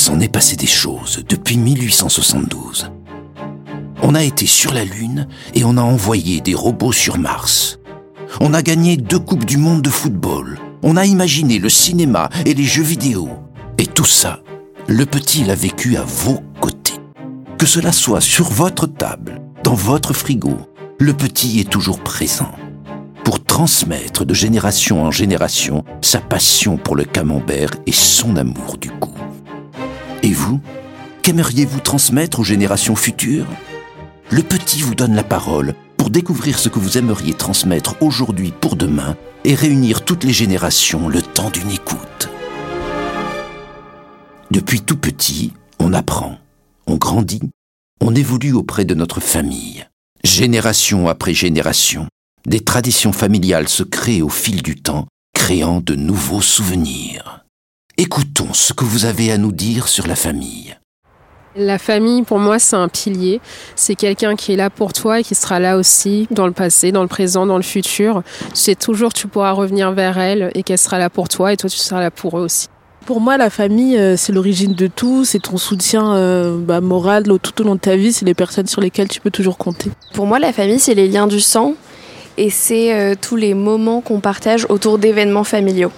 s'en est passé des choses depuis 1872. On a été sur la Lune et on a envoyé des robots sur Mars. On a gagné deux Coupes du Monde de football. On a imaginé le cinéma et les jeux vidéo. Et tout ça, le petit l'a vécu à vos côtés. Que cela soit sur votre table, dans votre frigo, le petit est toujours présent pour transmettre de génération en génération sa passion pour le camembert et son amour du goût. Vous, qu'aimeriez-vous transmettre aux générations futures? Le petit vous donne la parole pour découvrir ce que vous aimeriez transmettre aujourd'hui pour demain et réunir toutes les générations le temps d'une écoute. Depuis tout petit, on apprend, on grandit, on évolue auprès de notre famille. Génération après génération, des traditions familiales se créent au fil du temps, créant de nouveaux souvenirs. Écoutons ce que vous avez à nous dire sur la famille. La famille, pour moi, c'est un pilier. C'est quelqu'un qui est là pour toi et qui sera là aussi dans le passé, dans le présent, dans le futur. C'est toujours tu pourras revenir vers elle et qu'elle sera là pour toi et toi tu seras là pour eux aussi. Pour moi, la famille, euh, c'est l'origine de tout, c'est ton soutien euh, bah, moral tout au long de ta vie, c'est les personnes sur lesquelles tu peux toujours compter. Pour moi, la famille, c'est les liens du sang et c'est euh, tous les moments qu'on partage autour d'événements familiaux.